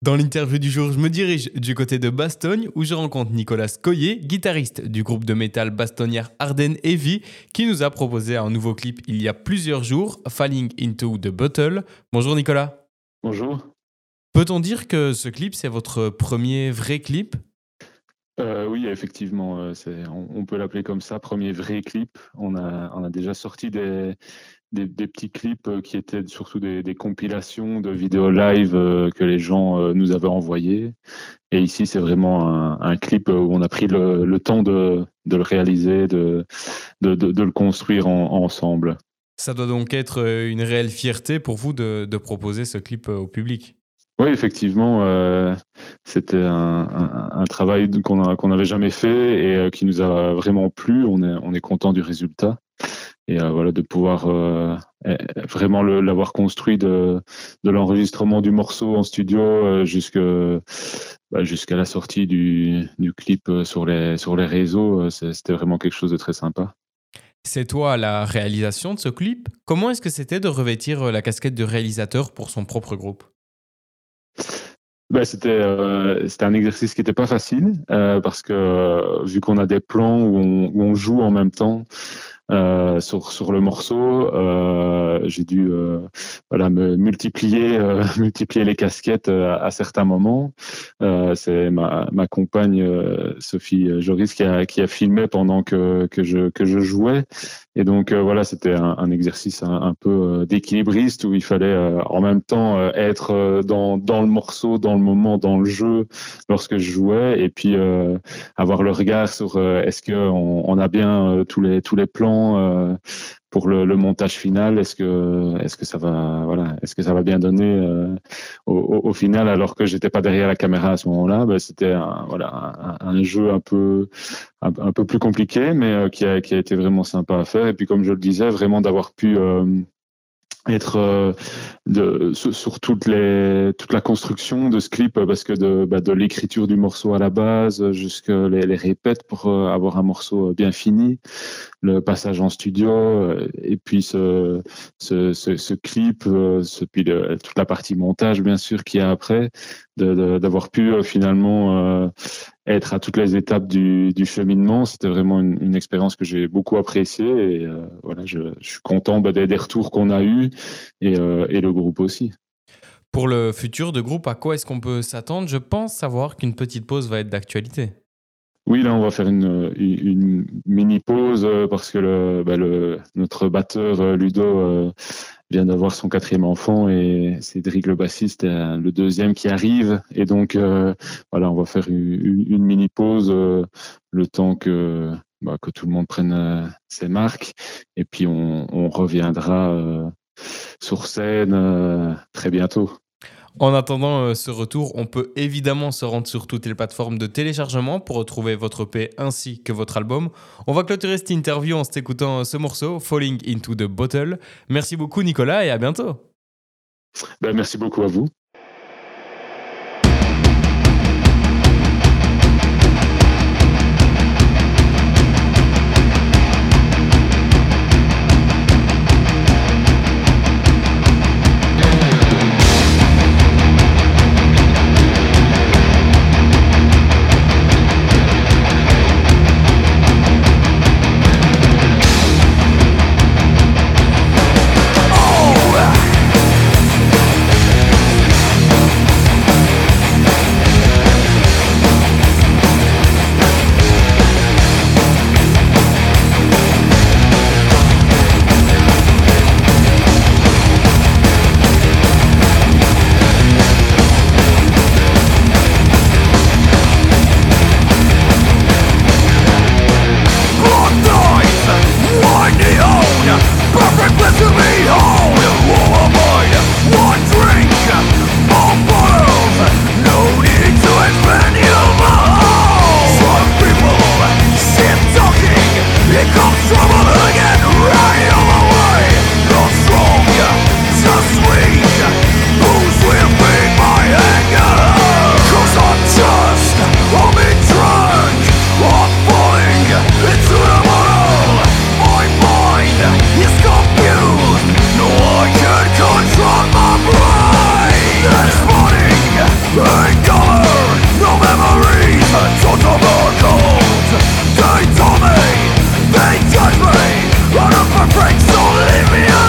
Dans l'interview du jour, je me dirige du côté de Bastogne où je rencontre Nicolas Coyer, guitariste du groupe de métal bastonnière Arden Heavy, qui nous a proposé un nouveau clip il y a plusieurs jours, Falling into the Bottle. Bonjour Nicolas. Bonjour. Peut-on dire que ce clip, c'est votre premier vrai clip? Euh, oui, effectivement, euh, on, peut l'appeler comme ça, premier vrai clip. On a, on a déjà sorti des, des, petits clips euh, qui étaient surtout des, compilations de vidéos live que les gens nous avaient envoyés. Et ici, c'est vraiment un, clip où on a pris le, temps de, le réaliser, de, de, le construire ensemble. Ça doit donc être une réelle fierté pour vous de proposer ce clip au public. Oui, effectivement, euh, c'était un, travail qu'on n'avait jamais fait et euh, qui nous a vraiment plu. On est, on est content du résultat et euh, voilà de pouvoir eh, vraiment l'avoir construit de, de l'enregistrement du morceau en studio bah, jusqu'à la sortie du, du, clip sur les, sur les réseaux. C'était vraiment quelque chose de très sympa. C'est toi la réalisation de ce clip? Comment est-ce que c'était de revêtir la casquette de réalisateur pour son propre groupe? Ben, c'était euh, c'était un exercice qui n'était pas facile euh, parce que euh, vu qu'on a des plans où on, où on, joue en même temps euh, sur sur le morceau, euh, j'ai dû voilà me multiplier multiplier les casquettes à, certains moments. C'est ma ma compagne Sophie Joris qui a qui a filmé pendant que que je que je jouais et donc voilà c'était un, un, exercice un, peu d'équilibriste où il fallait en même temps être dans dans le morceau dans moment dans le jeu lorsque je jouais et puis euh, avoir le regard sur euh, est-ce que on, a bien euh, tous les tous les plans pour le, montage final est-ce que est-ce que ça va voilà est-ce que ça va bien donner au, final alors que j'étais pas derrière la caméra à ce moment-là? Ben, c'était un, voilà un, jeu un peu un, peu plus compliqué mais qui a qui a été vraiment sympa à faire. Et puis comme je le disais vraiment d'avoir pu être euh, de, sur, les, toute la construction de ce clip parce que de, bah, de l'écriture du morceau à la base jusqu'à les, les répètes pour euh, avoir un morceau bien fini, le passage en studio euh, et puis ce, ce, ce, clip, ce, puis toute la partie montage bien sûr qui a après, d'avoir pu finalement être à toutes les étapes du, du cheminement. C'était vraiment une, une expérience que j'ai beaucoup appréciée et euh, voilà, je, je, suis content bah, des, des, retours qu'on a eus et, euh, et, le groupe aussi. Pour le futur de groupe, à quoi est-ce qu'on peut s'attendre? Je pense savoir qu'une petite pause va être d'actualité. Oui, là, on va faire une, une mini pause euh, parce que le, bah, le, notre batteur Ludo vient d'avoir son quatrième enfant et Cédric le bassiste le deuxième qui arrive et donc euh, voilà on va faire une, mini pause euh, le temps que bah, que tout le monde prenne euh, ses marques et puis on, on reviendra sur scène très bientôt. En attendant euh, ce retour, on peut évidemment se rendre sur toutes les plateformes de téléchargement pour retrouver votre EP ainsi que votre album. On va clôturer cette interview en s'écoutant ce morceau, Falling into the Bottle. Merci beaucoup Nicolas et à bientôt. Ben, merci beaucoup à vous. One of my friends, so leave me alone.